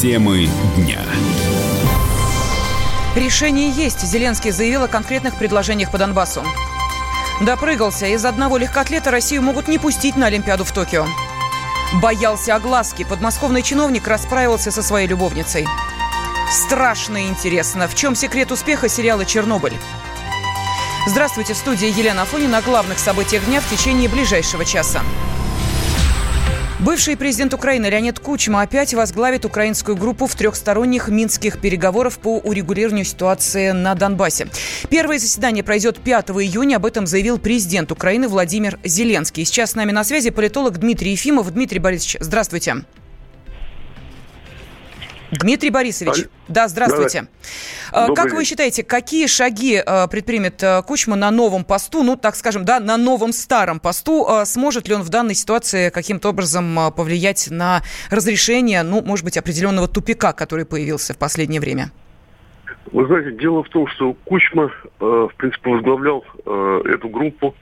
Темы дня. Решение есть. Зеленский заявил о конкретных предложениях по Донбассу. Допрыгался. Из одного легкоатлета Россию могут не пустить на Олимпиаду в Токио. Боялся огласки. Подмосковный чиновник расправился со своей любовницей. Страшно интересно. В чем секрет успеха сериала «Чернобыль»? Здравствуйте, в студии Елена Афонина о главных событиях дня в течение ближайшего часа. Бывший президент Украины Леонид Кучма опять возглавит украинскую группу в трехсторонних минских переговорах по урегулированию ситуации на Донбассе. Первое заседание пройдет 5 июня. Об этом заявил президент Украины Владимир Зеленский. Сейчас с нами на связи политолог Дмитрий Ефимов. Дмитрий Борисович, здравствуйте. Дмитрий Борисович, Аль... да, здравствуйте. Да, как день. вы считаете, какие шаги э, предпримет э, Кучма на новом посту, ну, так скажем, да, на новом старом посту? Э, сможет ли он в данной ситуации каким-то образом повлиять на разрешение, ну, может быть, определенного тупика, который появился в последнее время? Вы знаете, дело в том, что Кучма, в принципе, возглавлял эту группу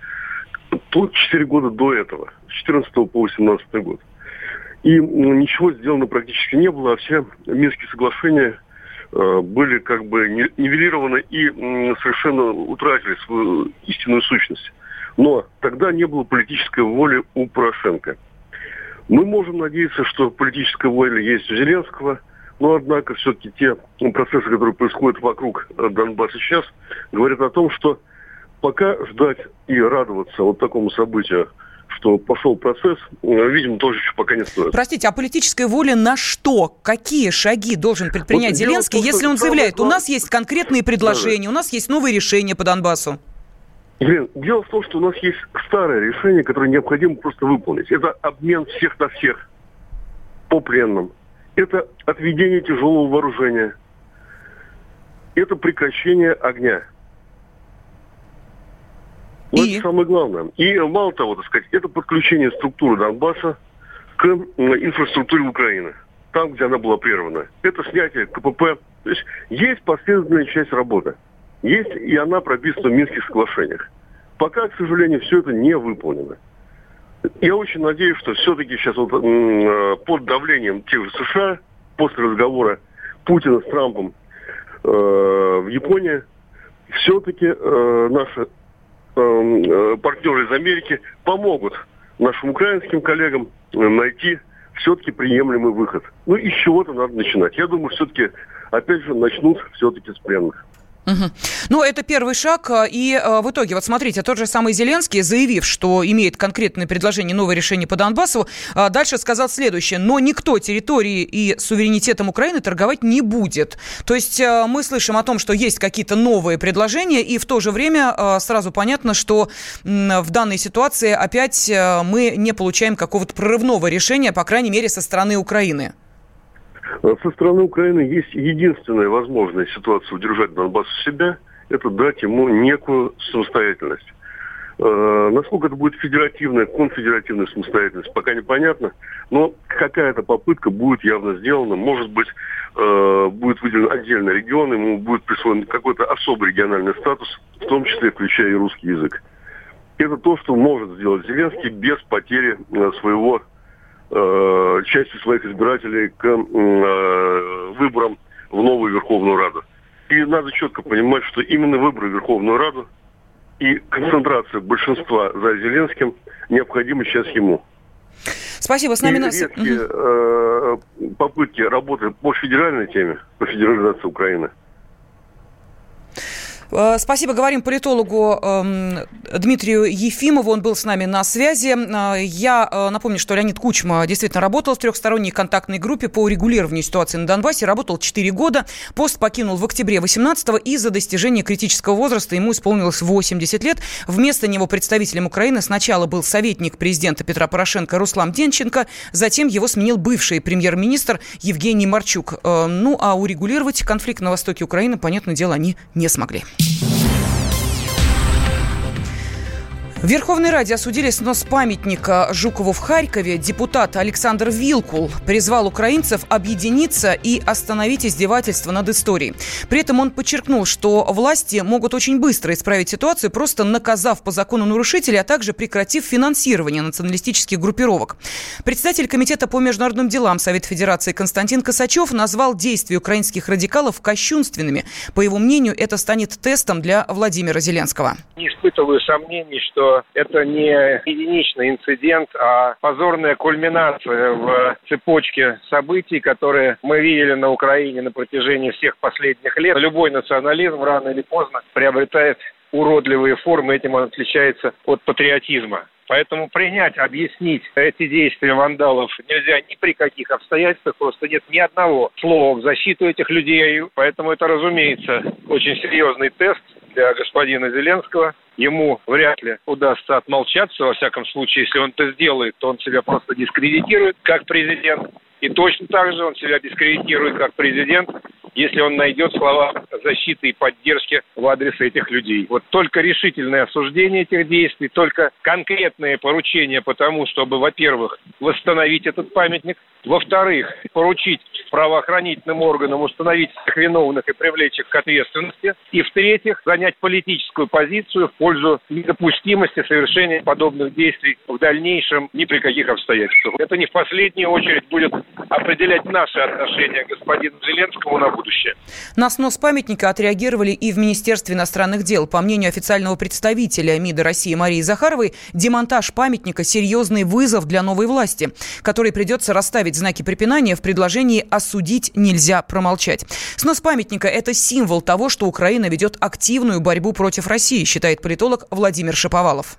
тут 4 года до этого, с 14 по 18 год. И ну, ничего сделано практически не было, а все Минские соглашения э, были как бы нивелированы и совершенно утратили свою истинную сущность. Но тогда не было политической воли у Порошенко. Мы можем надеяться, что политическая воля есть у Зеленского, но однако все-таки те процессы, которые происходят вокруг э, Донбасса сейчас, говорят о том, что пока ждать и радоваться вот такому событию, что пошел процесс, э, видимо, тоже еще пока не стоит. Простите, а политическая воля на что? Какие шаги должен предпринять вот Зеленский, том, если он заявляет, у нас есть конкретные предложения, у нас есть новые решения по Донбассу? Блин, дело в том, что у нас есть старое решение, которое необходимо просто выполнить. Это обмен всех на всех по пленным. Это отведение тяжелого вооружения. Это прекращение огня. Вот и? это самое главное. И мало того, так сказать, это подключение структуры Донбасса к инфраструктуре Украины. Там, где она была прервана. Это снятие КПП. То есть есть последовательная часть работы. Есть и она прописана в Минских соглашениях. Пока, к сожалению, все это не выполнено. Я очень надеюсь, что все-таки сейчас вот, э, под давлением тех же США, после разговора Путина с Трампом э, в Японии, все-таки э, наша э, партнеры из Америки помогут нашим украинским коллегам э, найти все-таки приемлемый выход. Ну, и с чего-то надо начинать. Я думаю, все-таки, опять же, начнут все-таки с пленных. Угу. Ну, это первый шаг. А, и а, в итоге, вот смотрите, тот же самый Зеленский, заявив, что имеет конкретное предложение, новое решение по Донбассу, а, дальше сказал следующее. Но никто территории и суверенитетом Украины торговать не будет. То есть мы слышим о том, что есть какие-то новые предложения, и в то же время сразу понятно, что в данной ситуации опять мы не получаем какого-то прорывного решения, по крайней мере, со стороны Украины. Э, со стороны Украины есть единственная возможность ситуацию удержать Донбасс у себя, это дать ему некую самостоятельность. Э, насколько это будет федеративная, конфедеративная самостоятельность, пока непонятно, но какая-то попытка будет явно сделана. Может быть, э, будет выделен отдельный регион, ему будет присвоен какой-то особый региональный статус, в том числе включая и русский язык. Это то, что может сделать Зеленский без потери своего э, частью своих избирателей к э, выборам в новую Верховную Раду. И надо четко понимать, что именно выборы в Верховную Раду и концентрация большинства за Зеленским необходимы сейчас ему. Спасибо. С нами... И редкие э, попытки работы по федеральной теме, по федерализации Украины – спасибо. Говорим политологу эм, Дмитрию Ефимову. Он был с нами на связи. Э, я э, напомню, что Леонид Кучма действительно работал в трехсторонней контактной группе по урегулированию ситуации на Донбассе. Работал 4 года. Пост покинул в октябре 18-го. Из-за достижения критического возраста ему исполнилось 80 лет. Вместо него представителем Украины сначала был советник президента Петра Порошенко Руслан Денченко. Затем его сменил бывший премьер-министр Евгений Марчук. Ну, а урегулировать конфликт на востоке Украины, понятное дело, они не смогли. Yeah. В Верховной Раде осудили снос памятника Жукову в Харькове. Депутат Александр Вилкул призвал украинцев объединиться и остановить издевательство над историей. При этом он подчеркнул, что власти могут очень быстро исправить ситуацию, просто наказав по закону нарушителей, а также прекратив финансирование националистических группировок. Председатель Комитета по международным делам Совета Федерации Константин Косачев назвал действия украинских радикалов кощунственными. По его мнению, это станет тестом для Владимира Зеленского. Не испытываю сомнений, что это не единичный инцидент, а позорная кульминация в цепочке событий, которые мы видели на Украине на протяжении всех последних лет. Любой национализм рано или поздно приобретает уродливые формы, этим он отличается от патриотизма. Поэтому принять, объяснить эти действия вандалов нельзя ни при каких обстоятельствах, просто нет ни одного слова в защиту этих людей. Поэтому это, разумеется, очень серьезный тест для господина Зеленского. Ему вряд ли удастся отмолчаться, во всяком случае, если он это сделает, то он себя просто дискредитирует как президент. И точно так же он себя дискредитирует как президент, если он найдет слова защиты и поддержки в адрес этих людей. Вот только решительное осуждение этих действий, только конкретные поручения по тому, чтобы, во-первых, восстановить этот памятник, во-вторых, поручить правоохранительным органам установить всех виновных и привлечь их к ответственности, и, в-третьих, занять политическую позицию в пользу недопустимости совершения подобных действий в дальнейшем ни при каких обстоятельствах. Это не в последнюю очередь будет определять наши отношения к господину Зеленскому на будущее. На снос памятника отреагировали и в Министерстве иностранных дел. По мнению официального представителя МИДа России Марии Захаровой, демонтаж памятника – серьезный вызов для новой власти, которой придется расставить знаки препинания в предложении «осудить нельзя промолчать». Снос памятника – это символ того, что Украина ведет активную борьбу против России, считает политолог Владимир Шаповалов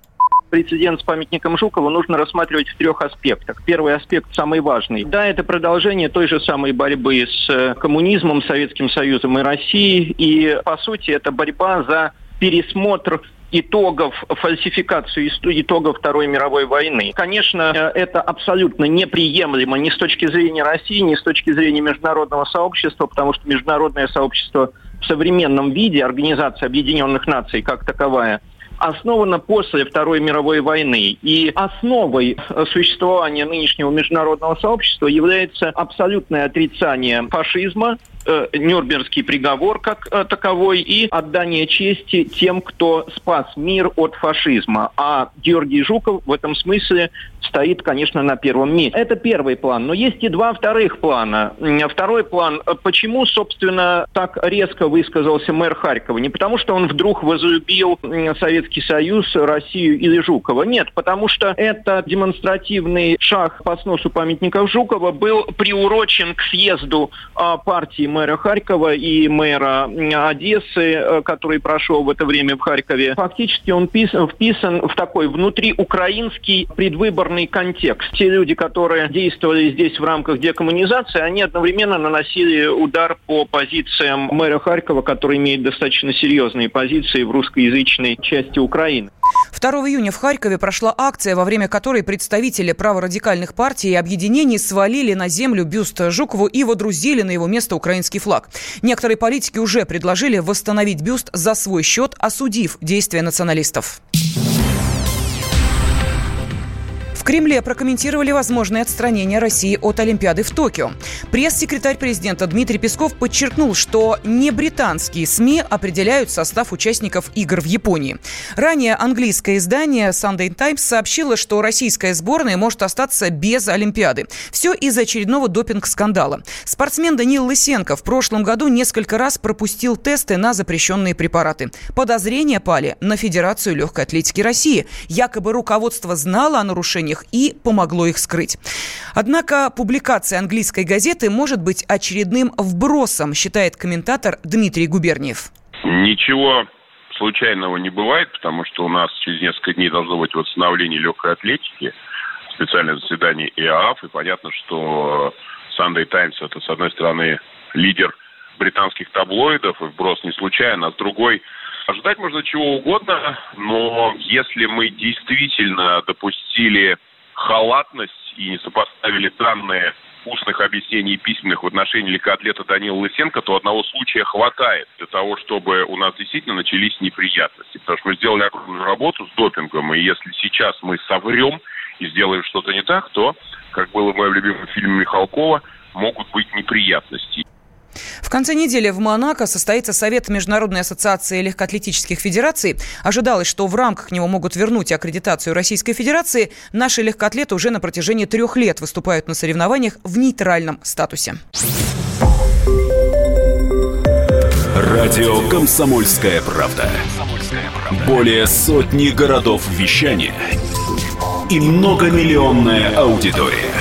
прецедент с памятником Жукова нужно рассматривать в трех аспектах. Первый аспект самый важный. Да, это продолжение той же самой борьбы с э, коммунизмом, Советским Союзом и Россией. И, по сути, это борьба за пересмотр итогов фальсификации итогов Второй мировой войны. Конечно, э, это абсолютно неприемлемо ни с точки зрения России, ни с точки зрения международного сообщества, потому что международное сообщество в современном виде, Организация Объединенных Наций как таковая, основана после Второй мировой войны. И основой э, существования нынешнего международного сообщества является абсолютное отрицание фашизма, э, Нюрнбергский приговор как э, таковой и отдание чести тем, кто спас мир от фашизма. А Георгий Жуков в этом смысле стоит, конечно, на первом месте. Это первый план. Но есть и два вторых плана. Второй план. Почему, собственно, так резко высказался мэр Харькова? Не потому, что он вдруг возлюбил Советский Союз, Россию или Жукова. Нет, потому что это демонстративный шаг по сносу памятников Жукова был приурочен к съезду а, партии мэра Харькова и мэра Одессы, э, который прошел в это время в Харькове. Фактически он вписан в такой внутриукраинский предвыборный определенный контекст. Те люди, которые действовали здесь в рамках декоммунизации, они одновременно наносили удар по позициям мэра Харькова, который имеет достаточно серьезные позиции в русскоязычной части Украины. 2 июня в Харькове прошла акция, во время которой представители праворадикальных партий и объединений свалили на землю бюст Жукову и водрузили на его место украинский флаг. Некоторые политики уже предложили восстановить бюст за свой счет, осудив действия националистов. Кремле прокомментировали возможное отстранение России от Олимпиады в Токио. Пресс-секретарь президента Дмитрий Песков подчеркнул, что не британские СМИ определяют состав участников игр в Японии. Ранее английское издание Sunday Times сообщило, что российская сборная может остаться без Олимпиады. Все из-за очередного допинг-скандала. Спортсмен Даниил Лысенко в прошлом году несколько раз пропустил тесты на запрещенные препараты. Подозрения пали на Федерацию легкой атлетики России. Якобы руководство знало о нарушениях их и помогло их скрыть. Однако публикация английской газеты может быть очередным вбросом, считает комментатор Дмитрий Губерниев. Ничего случайного не бывает, потому что у нас через несколько дней должно быть восстановление легкой атлетики, специальное заседание ИААФ, и понятно, что Sunday Times это, с одной стороны, лидер британских таблоидов, и вброс не случайно, а с другой Ожидать можно чего угодно, но если мы действительно допустили халатность и не сопоставили данные устных объяснений письменных в отношении легкоатлета Данила Лысенко, то одного случая хватает для того, чтобы у нас действительно начались неприятности. Потому что мы сделали огромную работу с допингом, и если сейчас мы соврем и сделаем что-то не так, то, как было в моем любимом фильме Михалкова, могут быть неприятности. В конце недели в Монако состоится Совет Международной ассоциации легкоатлетических федераций. Ожидалось, что в рамках него могут вернуть аккредитацию Российской Федерации. Наши легкоатлеты уже на протяжении трех лет выступают на соревнованиях в нейтральном статусе. Радио «Комсомольская правда». Более сотни городов вещания и многомиллионная аудитория.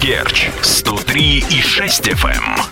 Керчь 103 и 6 FM.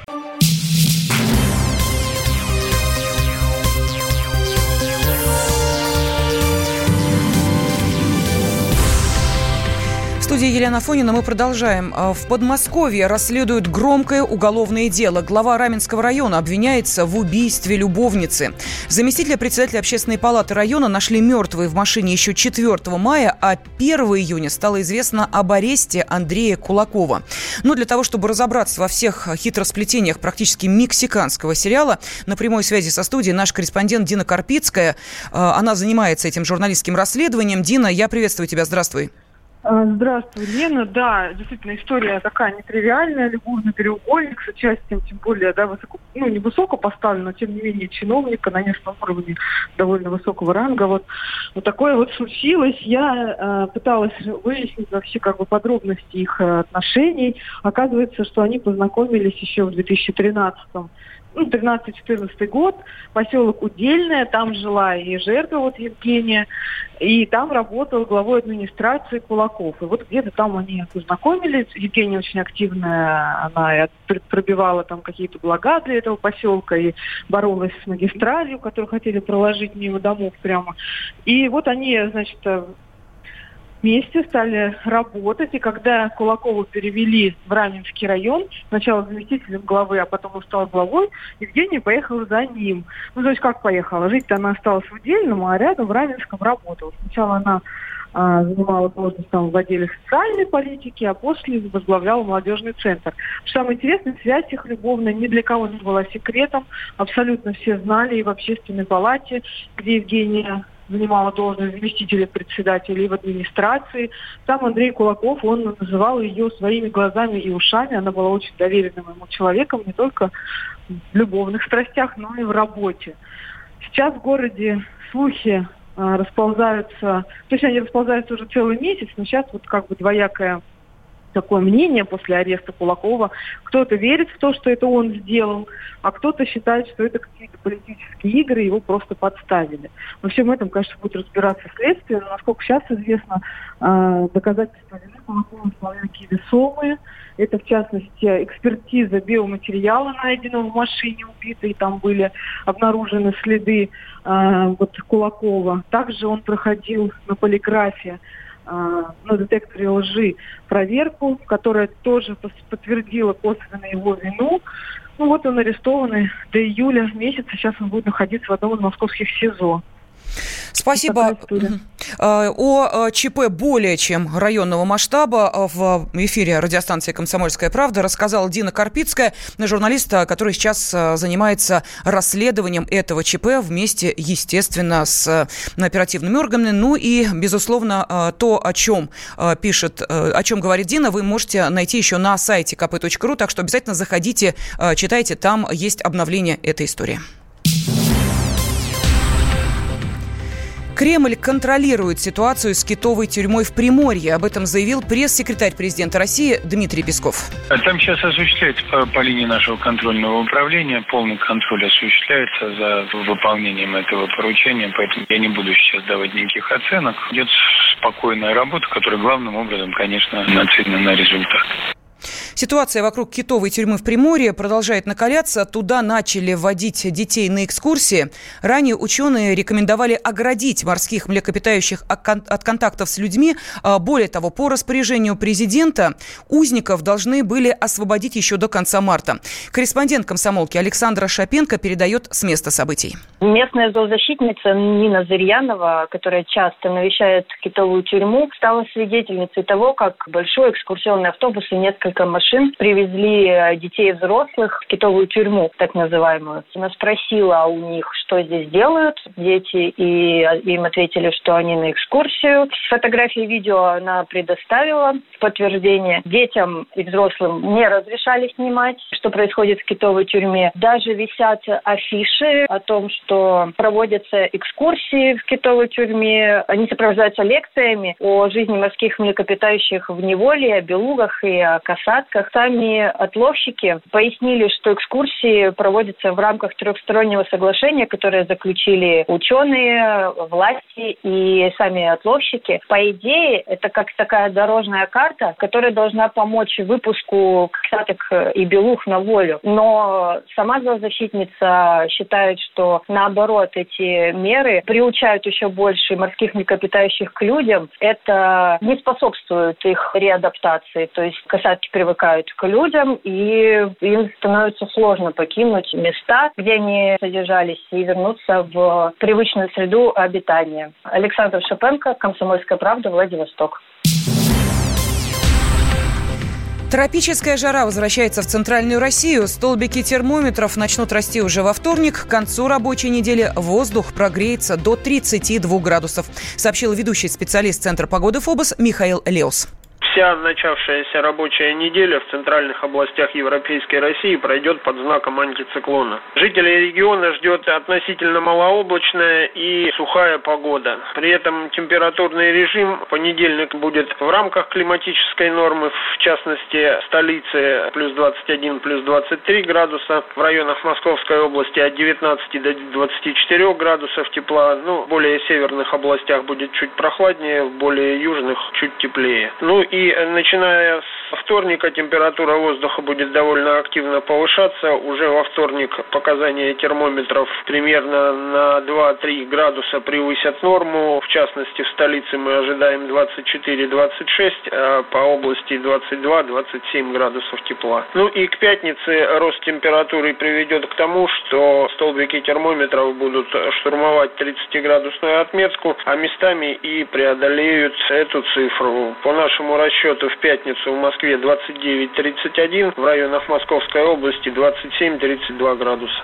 Студии Елена Фонина мы продолжаем. А, в Подмосковье расследуют громкое уголовное дело. Глава Раменского района обвиняется в убийстве любовницы. Заместителя председателя общественной палаты района нашли мертвой в машине еще 4 мая, а 1 июня стало известно об аресте Андрея Кулакова. Но для того, чтобы разобраться во всех хитросплетениях практически мексиканского сериала, на прямой связи со студией наш корреспондент Дина Карпицкая. А, она занимается этим журналистским расследованием. Дина, я приветствую тебя. Здравствуй. А, здравствуй, Лена. Да, действительно, история такая нетривиальная, любовный треугольник с участием, тем более, да, высоко, ну, не высоко поставлен, но тем не менее чиновника на местном уровне довольно высокого ранга. Вот, вот такое вот случилось. Я э, пыталась выяснить вообще как бы подробности их э, отношений. Оказывается, что они познакомились еще в 2013 ну, 13-14 год, поселок Удельное, там жила и жертва, вот Евгения, и там работал главой администрации Кулаков. И вот где-то там они познакомились. Евгения очень активная, она пробивала там какие-то блага для этого поселка и боролась с магистралью, которую хотели проложить мимо домов прямо. И вот они, значит, вместе стали работать. И когда Кулакову перевели в Раменский район, сначала заместителем главы, а потом он стал главой, Евгения поехала за ним. Ну, то есть как поехала? Жить-то она осталась в Удельном, а рядом в Раменском работала. Сначала она а, занимала должность там в отделе социальной политики, а после возглавляла молодежный центр. Самое интересное, связь их любовная ни для кого не была секретом. Абсолютно все знали и в общественной палате, где Евгения занимала должность заместителя председателя и в администрации. Сам Андрей Кулаков, он называл ее своими глазами и ушами. Она была очень доверенным ему человеком не только в любовных страстях, но и в работе. Сейчас в городе слухи а, расползаются, то есть они расползаются уже целый месяц, но сейчас вот как бы двоякая такое мнение после ареста Кулакова. Кто-то верит в то, что это он сделал, а кто-то считает, что это какие-то политические игры, его просто подставили. Во всем этом, конечно, будет разбираться следствие, но, насколько сейчас известно, а, доказательства вины Кулакова вполне весомые. Это, в частности, экспертиза биоматериала, найденного в машине убитой. Там были обнаружены следы э, вот, Кулакова. Также он проходил на полиграфе а, на детекторе лжи проверку, которая тоже подтвердила косвенно его вину. Ну вот он арестованный до июля месяца. Сейчас он будет находиться в одном из московских СИЗО. Спасибо. А, о а, ЧП более чем районного масштаба а, в эфире радиостанции «Комсомольская правда» рассказала Дина Карпицкая, журналист, который сейчас занимается расследованием этого ЧП вместе, естественно, с оперативными органами. Ну и, безусловно, то, о чем пишет, о чем говорит Дина, вы можете найти еще на сайте kp.ru, так что обязательно заходите, читайте, там есть обновление этой истории. Кремль контролирует ситуацию с китовой тюрьмой в Приморье. Об этом заявил пресс-секретарь президента России Дмитрий Песков. Там сейчас осуществляется по, по линии нашего контрольного управления. Полный контроль осуществляется за выполнением этого поручения, поэтому я не буду сейчас давать никаких оценок. Идет спокойная работа, которая главным образом, конечно, нацелена на результат. Ситуация вокруг китовой тюрьмы в Приморье продолжает накаляться. Туда начали вводить детей на экскурсии. Ранее ученые рекомендовали оградить морских млекопитающих от контактов с людьми. А, более того, по распоряжению президента узников должны были освободить еще до конца марта. Корреспондент комсомолки Александра Шапенко передает с места событий. Местная зоозащитница Нина Зырьянова, которая часто навещает китовую тюрьму, стала свидетельницей того, как большой экскурсионный автобус и несколько машин привезли э, детей и взрослых в китовую тюрьму, так называемую. Она спросила у них, что здесь делают дети, и им ответили, что они на экскурсию. Фотографии и видео она предоставила в подтверждение. Детям и взрослым не разрешали снимать, что происходит в китовой тюрьме. Даже висят афиши о том, что проводятся экскурсии в китовой тюрьме. Они сопровождаются лекциями о жизни морских млекопитающих в неволе, о белугах и о касатках. Сами отловщики пояснили, что экскурсии проводятся в рамках трехстороннего соглашения, которое заключили ученые, власти и сами отловщики. По идее, это как такая дорожная карта, которая должна помочь выпуску касаток и белух на волю. Но сама зоозащитница считает, что наоборот эти меры приучают еще больше морских млекопитающих к людям. Это не способствует их реадаптации. То есть касатки привыкают к людям, и им становится сложно покинуть места, где они содержались, и вернуться в привычную среду обитания. Александр Шапенко, «Комсомольская правда», Владивосток. Тропическая жара возвращается в центральную Россию. Столбики термометров начнут расти уже во вторник. К концу рабочей недели воздух прогреется до 32 градусов, сообщил ведущий специалист Центра погоды ФОБОС Михаил Леус. Вся начавшаяся рабочая неделя в центральных областях Европейской России пройдет под знаком антициклона. Жителей региона ждет относительно малооблачная и сухая погода. При этом температурный режим в понедельник будет в рамках климатической нормы, в частности столице плюс 21, плюс 23 градуса, в районах Московской области от 19 до 24 градусов тепла, ну, в более северных областях будет чуть прохладнее, в более южных чуть теплее. Ну и и начиная с вторника температура воздуха будет довольно активно повышаться. Уже во вторник показания термометров примерно на 2-3 градуса превысят норму. В частности, в столице мы ожидаем 24-26, а по области 22-27 градусов тепла. Ну и к пятнице рост температуры приведет к тому, что столбики термометров будут штурмовать 30-градусную отметку, а местами и преодолеют эту цифру. По нашему расчету в пятницу в Москве 29-31, в районах Московской области 27-32 градуса.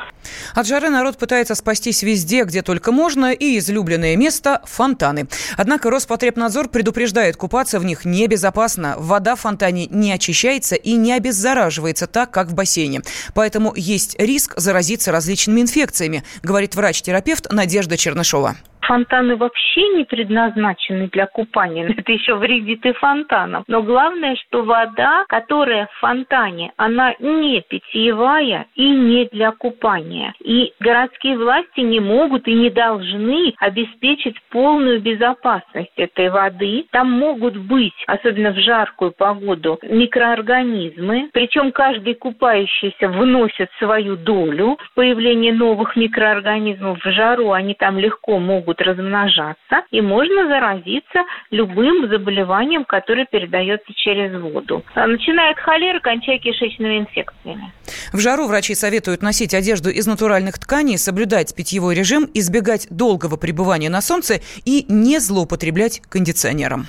От жары народ пытается спастись везде, где только можно, и излюбленное место – фонтаны. Однако Роспотребнадзор предупреждает, купаться в них небезопасно. Вода в фонтане не очищается и не обеззараживается так, как в бассейне. Поэтому есть риск заразиться различными инфекциями, говорит врач-терапевт Надежда Чернышова. Фонтаны вообще не предназначены для купания. Это еще вредит и фонтанам. Но главное, что вода, которая в фонтане, она не питьевая и не для купания. И городские власти не могут и не должны обеспечить полную безопасность этой воды. Там могут быть, особенно в жаркую погоду, микроорганизмы. Причем каждый купающийся вносит свою долю в появление новых микроорганизмов в жару. Они там легко могут размножаться, и можно заразиться любым заболеванием, которое передается через воду. Начиная от холеры, кончая кишечными инфекциями. В жару врачи советуют носить одежду из натуральных тканей, соблюдать питьевой режим, избегать долгого пребывания на солнце и не злоупотреблять кондиционером.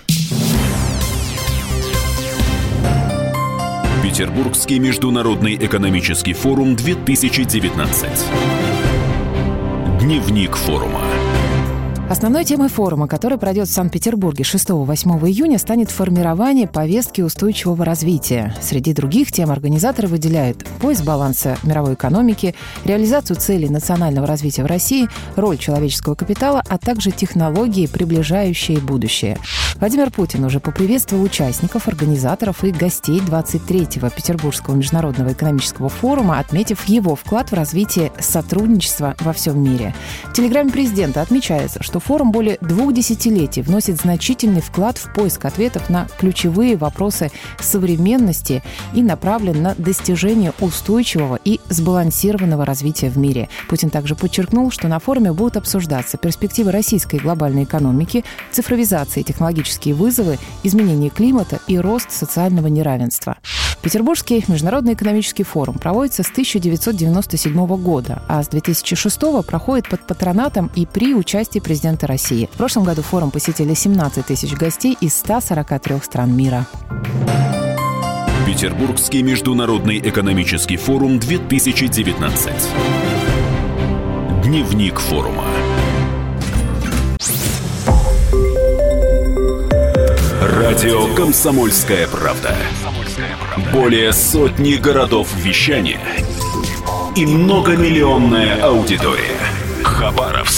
Петербургский международный экономический форум 2019. Дневник форума. Основной темой форума, который пройдет в Санкт-Петербурге 6-8 июня, станет формирование повестки устойчивого развития. Среди других тем организаторы выделяют поиск баланса мировой экономики, реализацию целей национального развития в России, роль человеческого капитала, а также технологии, приближающие будущее. Владимир Путин уже поприветствовал участников, организаторов и гостей 23-го Петербургского международного экономического форума, отметив его вклад в развитие сотрудничества во всем мире. В телеграмме президента отмечается, что что форум более двух десятилетий вносит значительный вклад в поиск ответов на ключевые вопросы современности и направлен на достижение устойчивого и сбалансированного развития в мире. Путин также подчеркнул, что на форуме будут обсуждаться перспективы российской глобальной экономики, цифровизация и технологические вызовы, изменение климата и рост социального неравенства. Петербургский международный экономический форум проводится с 1997 года, а с 2006 проходит под патронатом и при участии президента России. В прошлом году форум посетили 17 тысяч гостей из 143 стран мира. Петербургский международный экономический форум 2019. Дневник форума. Радио «Комсомольская правда». Более сотни городов вещания и многомиллионная аудитория. Хабаровск